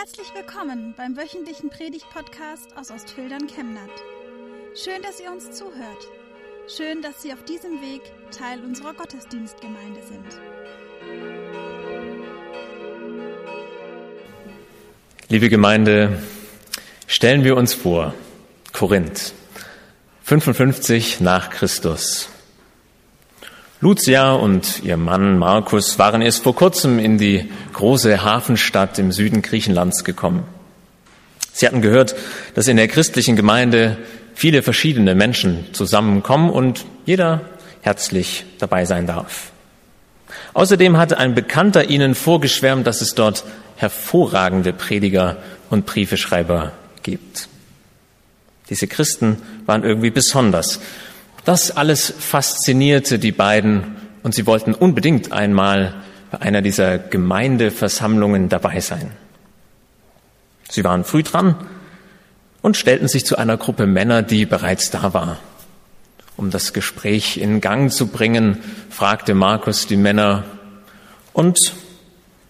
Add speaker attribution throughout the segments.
Speaker 1: Herzlich willkommen beim wöchentlichen Predigt-Podcast aus Ostfildern Chemnat. Schön, dass ihr uns zuhört. Schön, dass Sie auf diesem Weg Teil unserer Gottesdienstgemeinde sind.
Speaker 2: Liebe Gemeinde, stellen wir uns vor, Korinth, 55 nach Christus. Lucia und ihr Mann Markus waren erst vor kurzem in die große Hafenstadt im Süden Griechenlands gekommen. Sie hatten gehört, dass in der christlichen Gemeinde viele verschiedene Menschen zusammenkommen und jeder herzlich dabei sein darf. Außerdem hatte ein Bekannter ihnen vorgeschwärmt, dass es dort hervorragende Prediger und Briefeschreiber gibt. Diese Christen waren irgendwie besonders das alles faszinierte die beiden und sie wollten unbedingt einmal bei einer dieser Gemeindeversammlungen dabei sein. Sie waren früh dran und stellten sich zu einer Gruppe Männer, die bereits da war. Um das Gespräch in Gang zu bringen, fragte Markus die Männer, und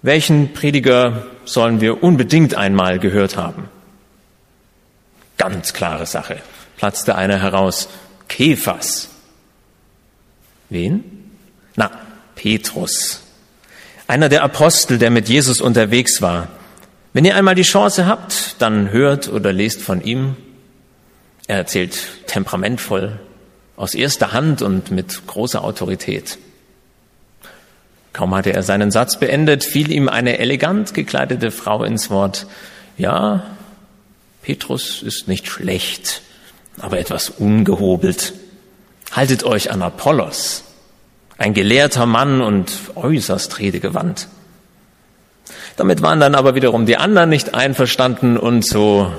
Speaker 2: welchen Prediger sollen wir unbedingt einmal gehört haben? Ganz klare Sache, platzte einer heraus. Kephas. Wen? Na, Petrus. Einer der Apostel, der mit Jesus unterwegs war. Wenn ihr einmal die Chance habt, dann hört oder lest von ihm. Er erzählt temperamentvoll, aus erster Hand und mit großer Autorität. Kaum hatte er seinen Satz beendet, fiel ihm eine elegant gekleidete Frau ins Wort. Ja, Petrus ist nicht schlecht aber etwas ungehobelt. Haltet euch an Apollos, ein gelehrter Mann und äußerst redegewandt. Damit waren dann aber wiederum die anderen nicht einverstanden und so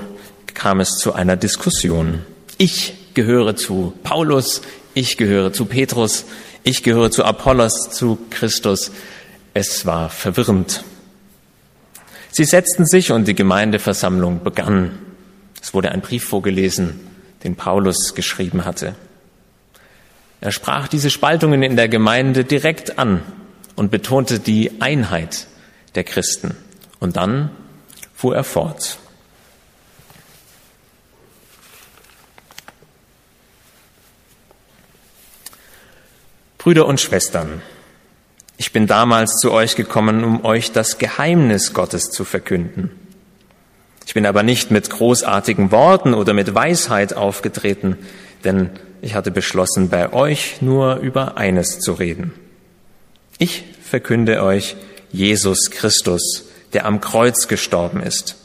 Speaker 2: kam es zu einer Diskussion. Ich gehöre zu Paulus, ich gehöre zu Petrus, ich gehöre zu Apollos, zu Christus. Es war verwirrend. Sie setzten sich und die Gemeindeversammlung begann. Es wurde ein Brief vorgelesen den Paulus geschrieben hatte. Er sprach diese Spaltungen in der Gemeinde direkt an und betonte die Einheit der Christen. Und dann fuhr er fort. Brüder und Schwestern, ich bin damals zu euch gekommen, um euch das Geheimnis Gottes zu verkünden ich bin aber nicht mit großartigen Worten oder mit Weisheit aufgetreten, denn ich hatte beschlossen, bei euch nur über eines zu reden. Ich verkünde euch Jesus Christus, der am Kreuz gestorben ist.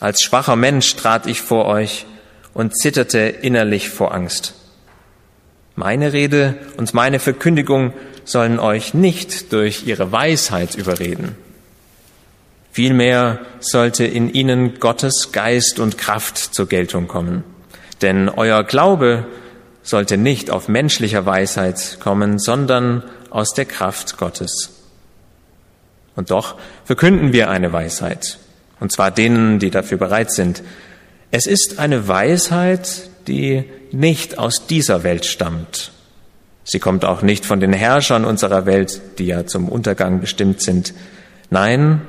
Speaker 2: Als schwacher Mensch trat ich vor euch und zitterte innerlich vor Angst. Meine Rede und meine Verkündigung sollen euch nicht durch ihre Weisheit überreden Vielmehr sollte in ihnen Gottes Geist und Kraft zur Geltung kommen. Denn euer Glaube sollte nicht auf menschlicher Weisheit kommen, sondern aus der Kraft Gottes. Und doch verkünden wir eine Weisheit, und zwar denen, die dafür bereit sind. Es ist eine Weisheit, die nicht aus dieser Welt stammt. Sie kommt auch nicht von den Herrschern unserer Welt, die ja zum Untergang bestimmt sind. Nein,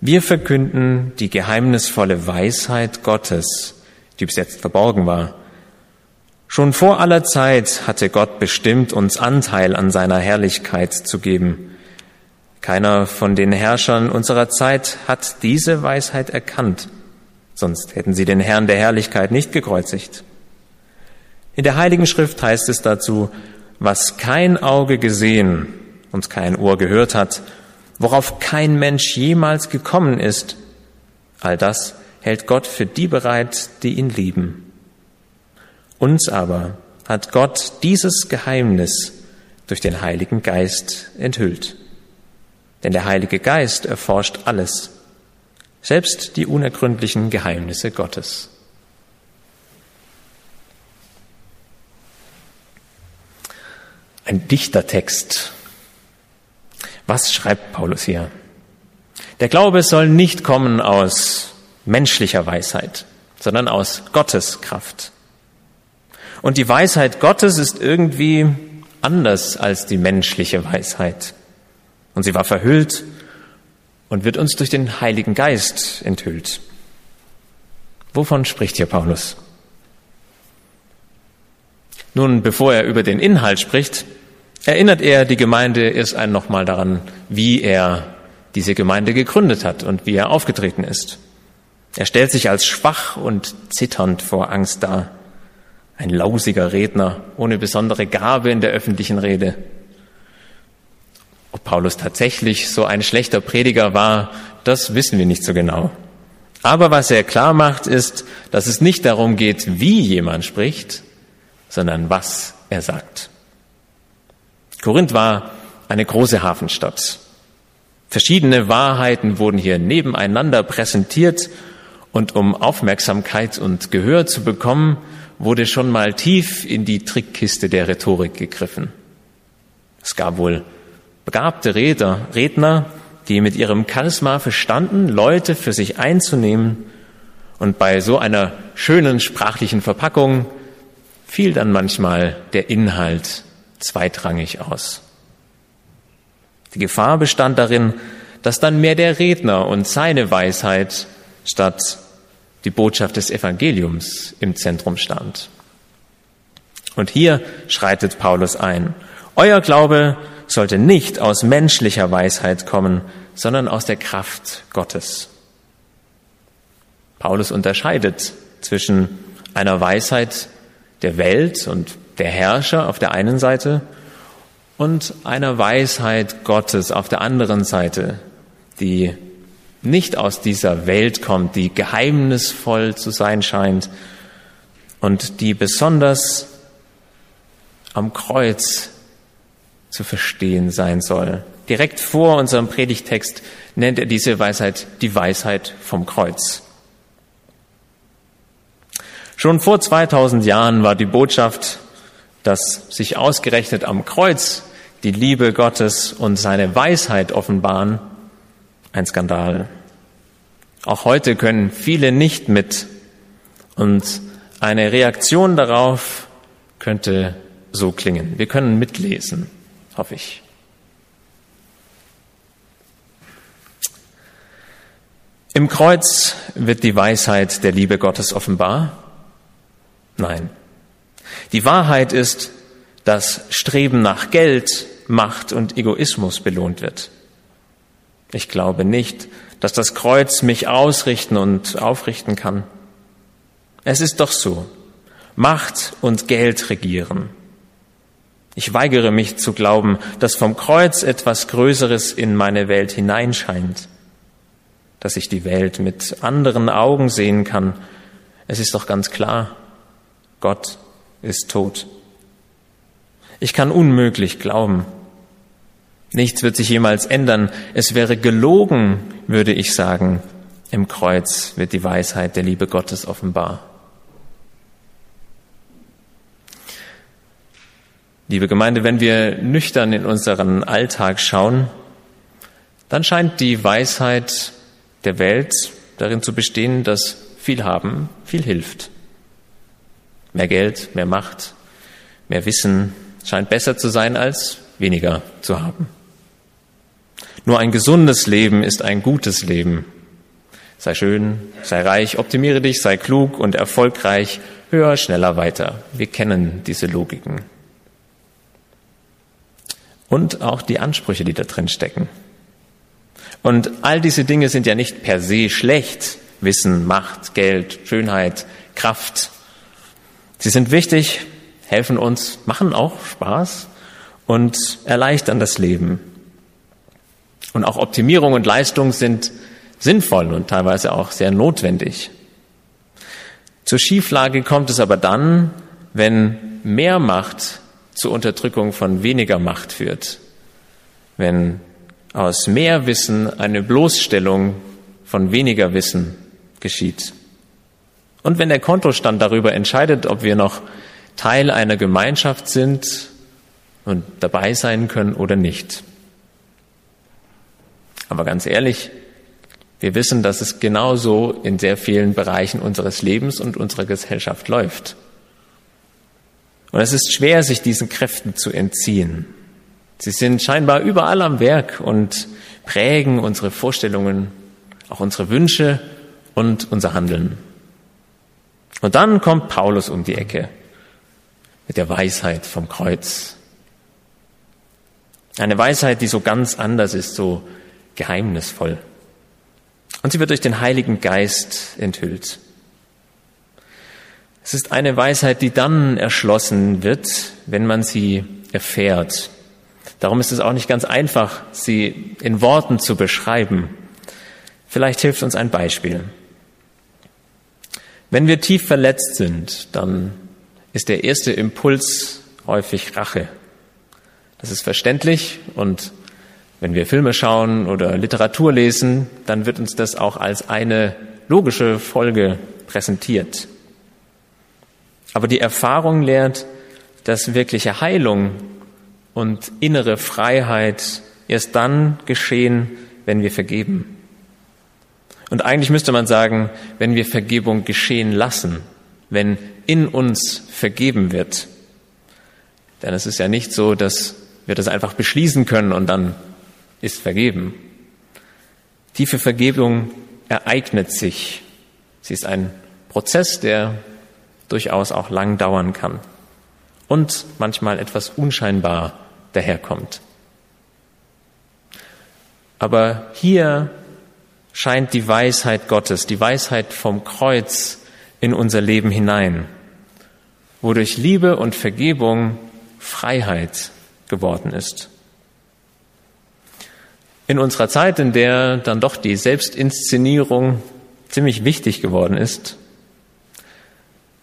Speaker 2: wir verkünden die geheimnisvolle Weisheit Gottes, die bis jetzt verborgen war. Schon vor aller Zeit hatte Gott bestimmt, uns Anteil an seiner Herrlichkeit zu geben. Keiner von den Herrschern unserer Zeit hat diese Weisheit erkannt, sonst hätten sie den Herrn der Herrlichkeit nicht gekreuzigt. In der Heiligen Schrift heißt es dazu, was kein Auge gesehen und kein Ohr gehört hat worauf kein Mensch jemals gekommen ist. All das hält Gott für die bereit, die ihn lieben. Uns aber hat Gott dieses Geheimnis durch den Heiligen Geist enthüllt. Denn der Heilige Geist erforscht alles, selbst die unergründlichen Geheimnisse Gottes. Ein Dichtertext was schreibt Paulus hier? Der Glaube soll nicht kommen aus menschlicher Weisheit, sondern aus Gottes Kraft. Und die Weisheit Gottes ist irgendwie anders als die menschliche Weisheit. Und sie war verhüllt und wird uns durch den Heiligen Geist enthüllt. Wovon spricht hier Paulus? Nun, bevor er über den Inhalt spricht, erinnert er die Gemeinde erst ein nochmal daran, wie er diese Gemeinde gegründet hat und wie er aufgetreten ist. Er stellt sich als schwach und zitternd vor Angst dar. Ein lausiger Redner ohne besondere Gabe in der öffentlichen Rede. Ob Paulus tatsächlich so ein schlechter Prediger war, das wissen wir nicht so genau. Aber was er klar macht, ist, dass es nicht darum geht, wie jemand spricht, sondern was er sagt. Korinth war eine große Hafenstadt. Verschiedene Wahrheiten wurden hier nebeneinander präsentiert und um Aufmerksamkeit und Gehör zu bekommen, wurde schon mal tief in die Trickkiste der Rhetorik gegriffen. Es gab wohl begabte Redner, Redner, die mit ihrem Charisma verstanden, Leute für sich einzunehmen und bei so einer schönen sprachlichen Verpackung fiel dann manchmal der Inhalt zweitrangig aus. Die Gefahr bestand darin, dass dann mehr der Redner und seine Weisheit statt die Botschaft des Evangeliums im Zentrum stand. Und hier schreitet Paulus ein. Euer Glaube sollte nicht aus menschlicher Weisheit kommen, sondern aus der Kraft Gottes. Paulus unterscheidet zwischen einer Weisheit, der Welt und der Herrscher auf der einen Seite und einer Weisheit Gottes auf der anderen Seite, die nicht aus dieser Welt kommt, die geheimnisvoll zu sein scheint und die besonders am Kreuz zu verstehen sein soll. Direkt vor unserem Predigtext nennt er diese Weisheit die Weisheit vom Kreuz. Schon vor 2000 Jahren war die Botschaft, dass sich ausgerechnet am Kreuz die Liebe Gottes und seine Weisheit offenbaren, ein Skandal. Auch heute können viele nicht mit und eine Reaktion darauf könnte so klingen. Wir können mitlesen, hoffe ich. Im Kreuz wird die Weisheit der Liebe Gottes offenbar Nein. Die Wahrheit ist, dass Streben nach Geld, Macht und Egoismus belohnt wird. Ich glaube nicht, dass das Kreuz mich ausrichten und aufrichten kann. Es ist doch so. Macht und Geld regieren. Ich weigere mich zu glauben, dass vom Kreuz etwas Größeres in meine Welt hineinscheint, dass ich die Welt mit anderen Augen sehen kann. Es ist doch ganz klar, Gott ist tot. Ich kann unmöglich glauben. Nichts wird sich jemals ändern. Es wäre gelogen, würde ich sagen. Im Kreuz wird die Weisheit der Liebe Gottes offenbar. Liebe Gemeinde, wenn wir nüchtern in unseren Alltag schauen, dann scheint die Weisheit der Welt darin zu bestehen, dass viel haben viel hilft. Mehr Geld, mehr Macht, mehr Wissen scheint besser zu sein als weniger zu haben. Nur ein gesundes Leben ist ein gutes Leben. Sei schön, sei reich, optimiere dich, sei klug und erfolgreich, höher, schneller, weiter. Wir kennen diese Logiken. Und auch die Ansprüche, die da drin stecken. Und all diese Dinge sind ja nicht per se schlecht. Wissen, Macht, Geld, Schönheit, Kraft, Sie sind wichtig, helfen uns, machen auch Spaß und erleichtern das Leben. Und auch Optimierung und Leistung sind sinnvoll und teilweise auch sehr notwendig. Zur Schieflage kommt es aber dann, wenn mehr Macht zur Unterdrückung von weniger Macht führt. Wenn aus mehr Wissen eine Bloßstellung von weniger Wissen geschieht. Und wenn der Kontostand darüber entscheidet, ob wir noch Teil einer Gemeinschaft sind und dabei sein können oder nicht. Aber ganz ehrlich, wir wissen, dass es genauso in sehr vielen Bereichen unseres Lebens und unserer Gesellschaft läuft. Und es ist schwer, sich diesen Kräften zu entziehen. Sie sind scheinbar überall am Werk und prägen unsere Vorstellungen, auch unsere Wünsche und unser Handeln. Und dann kommt Paulus um die Ecke mit der Weisheit vom Kreuz. Eine Weisheit, die so ganz anders ist, so geheimnisvoll. Und sie wird durch den Heiligen Geist enthüllt. Es ist eine Weisheit, die dann erschlossen wird, wenn man sie erfährt. Darum ist es auch nicht ganz einfach, sie in Worten zu beschreiben. Vielleicht hilft uns ein Beispiel. Wenn wir tief verletzt sind, dann ist der erste Impuls häufig Rache. Das ist verständlich und wenn wir Filme schauen oder Literatur lesen, dann wird uns das auch als eine logische Folge präsentiert. Aber die Erfahrung lehrt, dass wirkliche Heilung und innere Freiheit erst dann geschehen, wenn wir vergeben. Und eigentlich müsste man sagen, wenn wir Vergebung geschehen lassen, wenn in uns vergeben wird. Denn es ist ja nicht so, dass wir das einfach beschließen können und dann ist vergeben. Tiefe Vergebung ereignet sich. Sie ist ein Prozess, der durchaus auch lang dauern kann und manchmal etwas unscheinbar daherkommt. Aber hier scheint die Weisheit Gottes, die Weisheit vom Kreuz in unser Leben hinein, wodurch Liebe und Vergebung Freiheit geworden ist. In unserer Zeit, in der dann doch die Selbstinszenierung ziemlich wichtig geworden ist,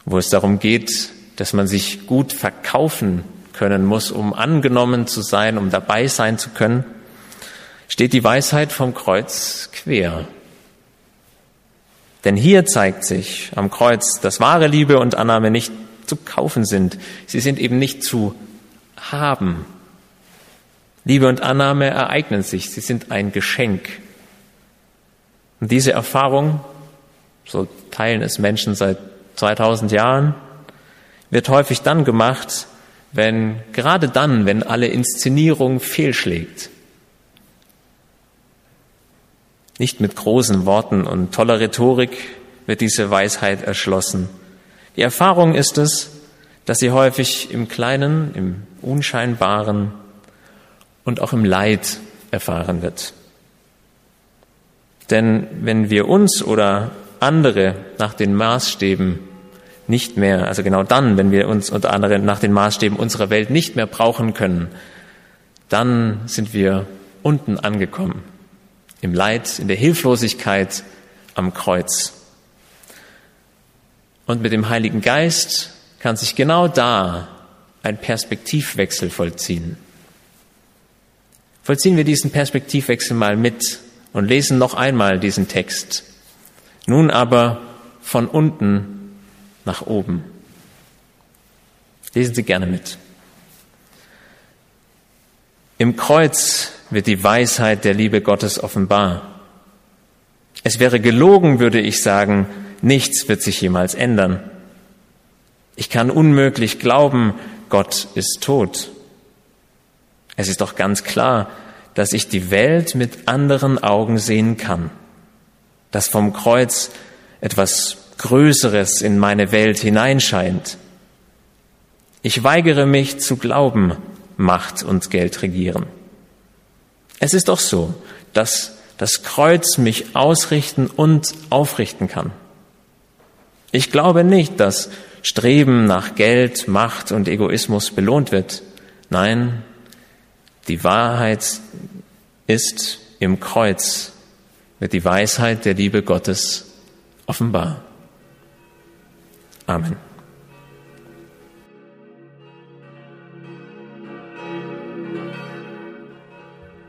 Speaker 2: wo es darum geht, dass man sich gut verkaufen können muss, um angenommen zu sein, um dabei sein zu können, steht die Weisheit vom Kreuz quer. Denn hier zeigt sich am Kreuz, dass wahre Liebe und Annahme nicht zu kaufen sind. Sie sind eben nicht zu haben. Liebe und Annahme ereignen sich. Sie sind ein Geschenk. Und diese Erfahrung, so teilen es Menschen seit 2000 Jahren, wird häufig dann gemacht, wenn, gerade dann, wenn alle Inszenierung fehlschlägt. Nicht mit großen Worten und toller Rhetorik wird diese Weisheit erschlossen. Die Erfahrung ist es, dass sie häufig im Kleinen, im Unscheinbaren und auch im Leid erfahren wird. Denn wenn wir uns oder andere nach den Maßstäben nicht mehr, also genau dann, wenn wir uns unter anderem nach den Maßstäben unserer Welt nicht mehr brauchen können, dann sind wir unten angekommen im Leid, in der Hilflosigkeit am Kreuz. Und mit dem Heiligen Geist kann sich genau da ein Perspektivwechsel vollziehen. Vollziehen wir diesen Perspektivwechsel mal mit und lesen noch einmal diesen Text. Nun aber von unten nach oben. Lesen Sie gerne mit. Im Kreuz wird die Weisheit der Liebe Gottes offenbar. Es wäre gelogen, würde ich sagen, nichts wird sich jemals ändern. Ich kann unmöglich glauben, Gott ist tot. Es ist doch ganz klar, dass ich die Welt mit anderen Augen sehen kann, dass vom Kreuz etwas Größeres in meine Welt hineinscheint. Ich weigere mich zu glauben, Macht und Geld regieren. Es ist doch so, dass das Kreuz mich ausrichten und aufrichten kann. Ich glaube nicht, dass Streben nach Geld, Macht und Egoismus belohnt wird. Nein, die Wahrheit ist im Kreuz, wird die Weisheit der Liebe Gottes offenbar. Amen.